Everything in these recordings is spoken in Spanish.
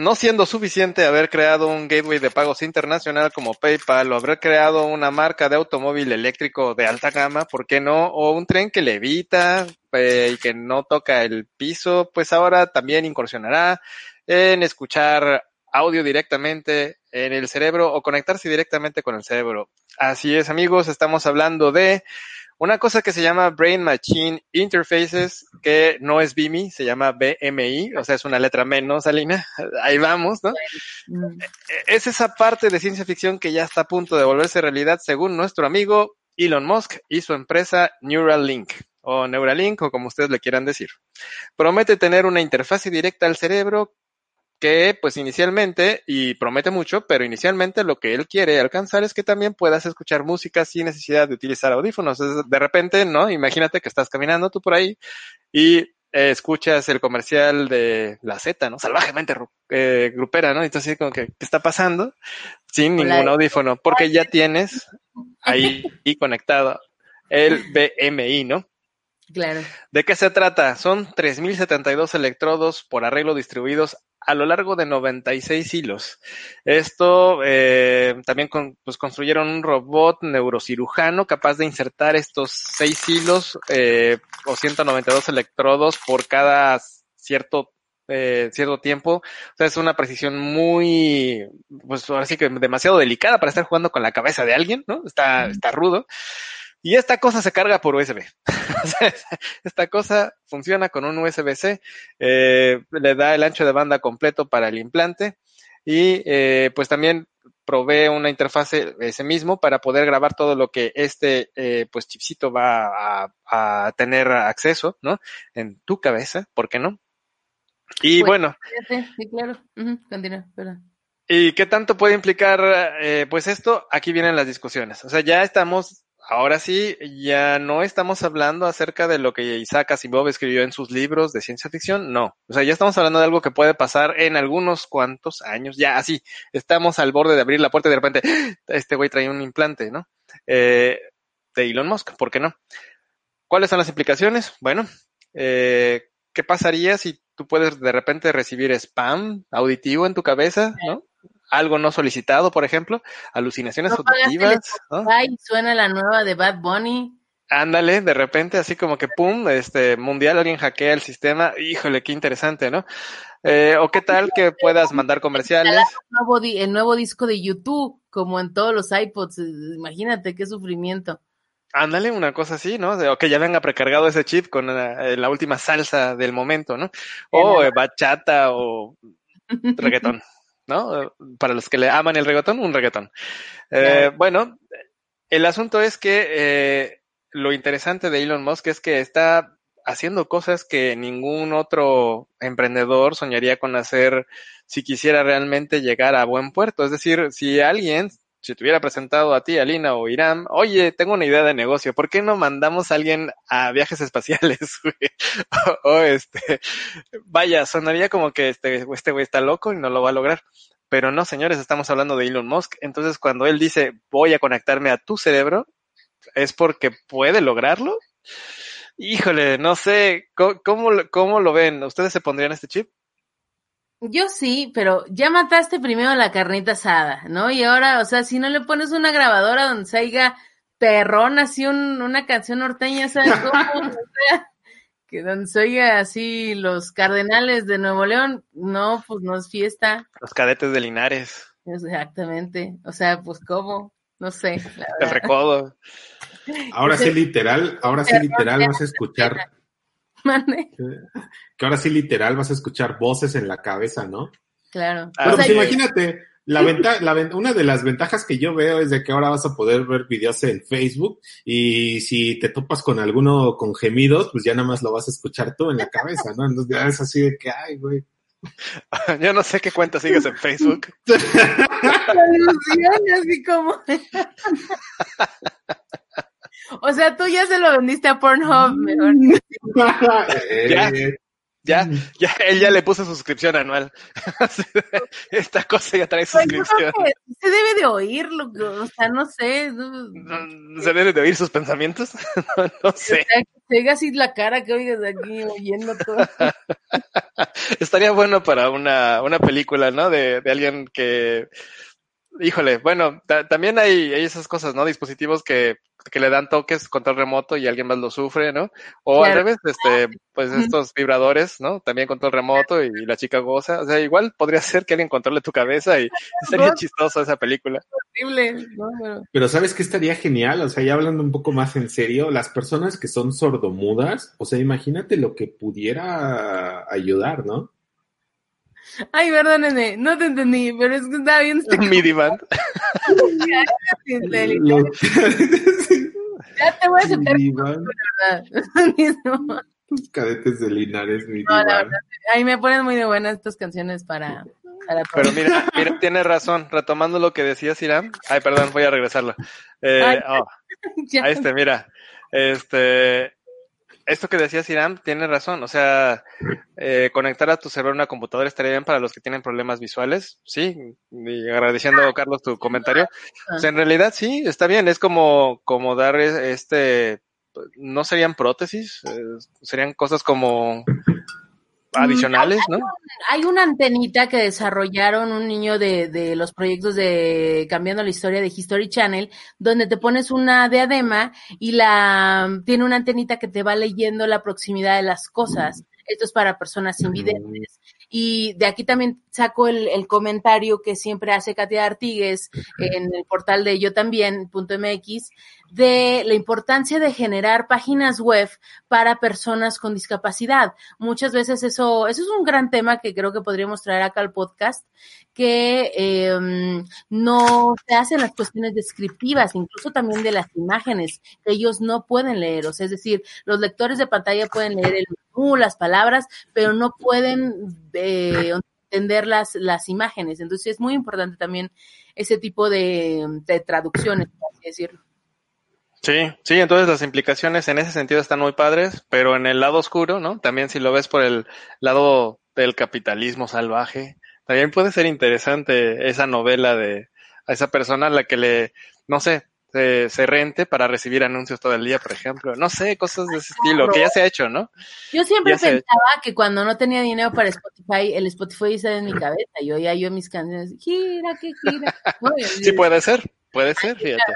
No siendo suficiente haber creado un gateway de pagos internacional como PayPal o haber creado una marca de automóvil eléctrico de alta gama, ¿por qué no? O un tren que levita eh, y que no toca el piso, pues ahora también incursionará en escuchar audio directamente en el cerebro o conectarse directamente con el cerebro. Así es, amigos, estamos hablando de una cosa que se llama Brain Machine Interfaces, que no es BIMI, se llama BMI, o sea, es una letra menos, Alina. Ahí vamos, ¿no? Es esa parte de ciencia ficción que ya está a punto de volverse realidad, según nuestro amigo Elon Musk y su empresa Neuralink, o Neuralink, o como ustedes le quieran decir. Promete tener una interfase directa al cerebro que pues inicialmente, y promete mucho, pero inicialmente lo que él quiere alcanzar es que también puedas escuchar música sin necesidad de utilizar audífonos. de repente, ¿no? Imagínate que estás caminando tú por ahí y eh, escuchas el comercial de la Z, ¿no? Salvajemente eh, grupera, ¿no? Entonces, como que, ¿qué está pasando? Sin ningún audífono, porque ya tienes ahí y conectado el BMI, ¿no? Claro. ¿De qué se trata? Son 3.072 electrodos por arreglo distribuidos a lo largo de 96 hilos. Esto eh, también con, pues construyeron un robot neurocirujano capaz de insertar estos seis hilos eh, o 192 electrodos por cada cierto eh, cierto tiempo. O sea, es una precisión muy, pues ahora sí que demasiado delicada para estar jugando con la cabeza de alguien, ¿no? Está, está rudo. Y esta cosa se carga por USB. esta cosa funciona con un USB-C, eh, le da el ancho de banda completo para el implante y eh, pues también provee una interfase ese mismo para poder grabar todo lo que este eh, pues chipcito va a, tener acceso, ¿no? En tu cabeza, ¿por qué no? Y Pues, bueno, Sí, claro. Continúa, perdón. ¿Y qué tanto puede implicar eh, pues esto? Aquí vienen las discusiones. O sea, ya estamos, ahora sí, ya no estamos hablando acerca de lo que Isaac Asimov escribió en sus libros de ciencia ficción, no. O sea, ya estamos hablando de algo que puede pasar en algunos cuantos años, ya así, estamos al borde de abrir la puerta y de repente, ¡ah! este güey trae un implante, ¿no? Eh, de Elon Musk, ¿por qué no? ¿Cuáles son las implicaciones? Bueno, eh, ¿qué pasaría si tú puedes de repente recibir spam auditivo en tu cabeza, ¿no? Algo no solicitado, por ejemplo, alucinaciones No auditivas, suena la nueva de Bad Bunny. Ándale, de repente, así como que pum, este mundial, alguien hackea el sistema, híjole, qué interesante, ¿no? Eh, o qué tal que puedas mandar comerciales. El nuevo, di- el nuevo disco de YouTube, como en todos los iPods. eh, Imagínate qué sufrimiento. Ándale, una cosa así, ¿no? O que ya venga precargado ese chip con eh, la última salsa del momento, ¿no? O eh, bachata o reggaetón, ¿no? Para los que le aman el reggaetón, un reggaetón. Eh, Bueno, el asunto es que eh, lo interesante de Elon Musk es que está haciendo cosas que ningún otro emprendedor soñaría con hacer si quisiera realmente llegar a buen puerto. Es decir, si alguien, si te hubiera presentado a ti, Alina o Irán, oye, tengo una idea de negocio, ¿por qué no mandamos a alguien a viajes espaciales? o, este, vaya, sonaría como que este, este güey está loco y no lo va a lograr. Pero no, señores, estamos hablando de Elon Musk. Entonces, cuando él dice voy a conectarme a tu cerebro, es porque puede lograrlo. Híjole, no sé, ¿cómo, cómo, cómo lo ven? ¿Ustedes se pondrían este chip? Yo sí, pero ya mataste primero la carnita asada, ¿no? Y ahora, o sea, si no le pones una grabadora donde salga perrón, así un- una canción norteña, ¿sabes cómo? O sea, que donde se oiga así los cardenales de Nuevo León, no, pues no es fiesta. Los cadetes de Linares. Exactamente. O sea, pues cómo, no sé. El recodo. Ahora sí literal, ahora sí literal vas a escuchar. Que ahora sí literal vas a escuchar voces en la cabeza, ¿no? Claro. Pero pues imagínate, la venta, la, una de las ventajas que yo veo es de que ahora vas a poder ver videos en Facebook y si te topas con alguno con gemidos, pues ya nada más lo vas a escuchar tú en la cabeza, ¿no? Entonces ya es así de que, ay, güey. Yo no sé qué cuenta sigues en Facebook. así como. o sea, tú ya se lo vendiste a Pornhub, mejor. Ya, ya, ya, él ya le puso suscripción anual. Esta cosa ya trae pues suscripción. se debe de oírlo, o sea, no sé. ¿Se debe de oír sus pensamientos? no, sé. O sea, así la cara que oigas aquí oyendo todo. Estaría bueno para una, una película, ¿no? De, de alguien que híjole, bueno, también hay, esas cosas, ¿no? Dispositivos que, que, le dan toques control remoto y alguien más lo sufre, ¿no? O al revés, este, pues estos vibradores, ¿no? También control remoto y, la chica goza. O sea, igual podría ser que alguien controle tu cabeza y sería chistoso esa película. Horrible, Pero ¿sabes qué estaría genial? O sea, ya hablando un poco más en serio, las personas que son sordomudas, o sea, imagínate lo que pudiera ayudar, ¿no? Ay, perdónenme, no te entendí, pero es que estaba bien. Band. ya te voy a aceptar. Los cadetes de Linares, midi no, Ahí me ponen muy de buenas estas canciones para. pero mira, mira, tiene razón. Retomando lo que decías, Irán. Ay, perdón, voy a regresarlo. Eh, oh, a este, mira. Este, esto que decías, Irán, tiene razón. O sea, eh, conectar a tu cerebro a una computadora estaría bien para los que tienen problemas visuales. Sí, y agradeciendo, Carlos, tu comentario. En realidad sí, está bien. Es como, como dar este, no serían prótesis, eh, serían cosas como Mm, adicionales, ¿no? Hay una antenita que desarrollaron un niño de, de, los proyectos de Cambiando la Historia de History Channel, donde te pones una diadema y la tiene una antenita que te va leyendo la proximidad de las cosas. Esto es para personas invidentes. Y de aquí también saco el, el comentario que siempre hace Katia Artigues en el portal de yo también, .mx, de la importancia de generar páginas web para personas con discapacidad. Muchas veces eso, eso es un gran tema que creo que podríamos traer acá al podcast, que eh, no se hacen las cuestiones descriptivas, incluso también de las imágenes, que ellos no pueden leer. O sea, es decir, los lectores de pantalla pueden leer el las palabras, pero no pueden eh, entender las, las imágenes. Entonces es muy importante también ese tipo de, de traducciones, por así decirlo. Sí, sí, entonces las implicaciones en ese sentido están muy padres, pero en el lado oscuro, ¿no? También si lo ves por el lado del capitalismo salvaje, también puede ser interesante esa novela de a esa persona a la que le, no sé, se, rente para recibir anuncios todo el día, por ejemplo. No sé, cosas de ese estilo, que ya se ha hecho, ¿no? Yo siempre pensaba que cuando no tenía dinero para Spotify, el Spotify estaba en mi cabeza. Yo oía yo mis canciones, gira, que gira. sí, puede ser, puede ser, fíjate.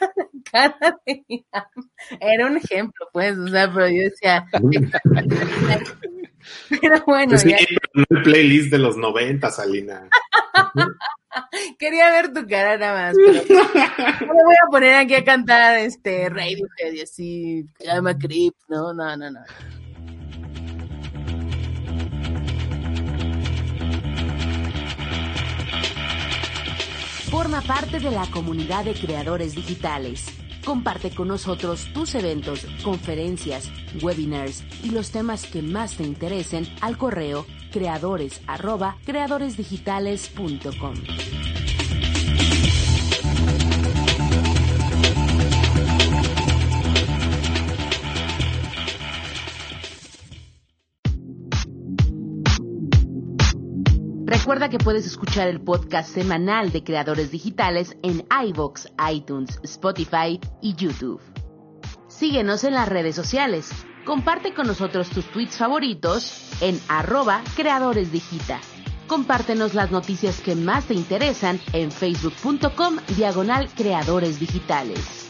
Era un ejemplo, pues, o sea, pero yo decía. pero bueno. Es ya... el playlist de los 90, Salina. Quería ver tu cara nada más. Pero no me voy a poner aquí a cantar este Radiohead y así, llama Creep, no, no, no, no. Forma parte de la comunidad de creadores digitales. Comparte con nosotros tus eventos, conferencias, webinars y los temas que más te interesen al correo creadores arroba creadoresdigitales.com. Recuerda que puedes escuchar el podcast semanal de Creadores Digitales en iVoox, iTunes, Spotify y YouTube. Síguenos en las redes sociales. Comparte con nosotros tus tweets favoritos en arroba creadoresdigita. Compártenos las noticias que más te interesan en facebook.com diagonal creadores digitales.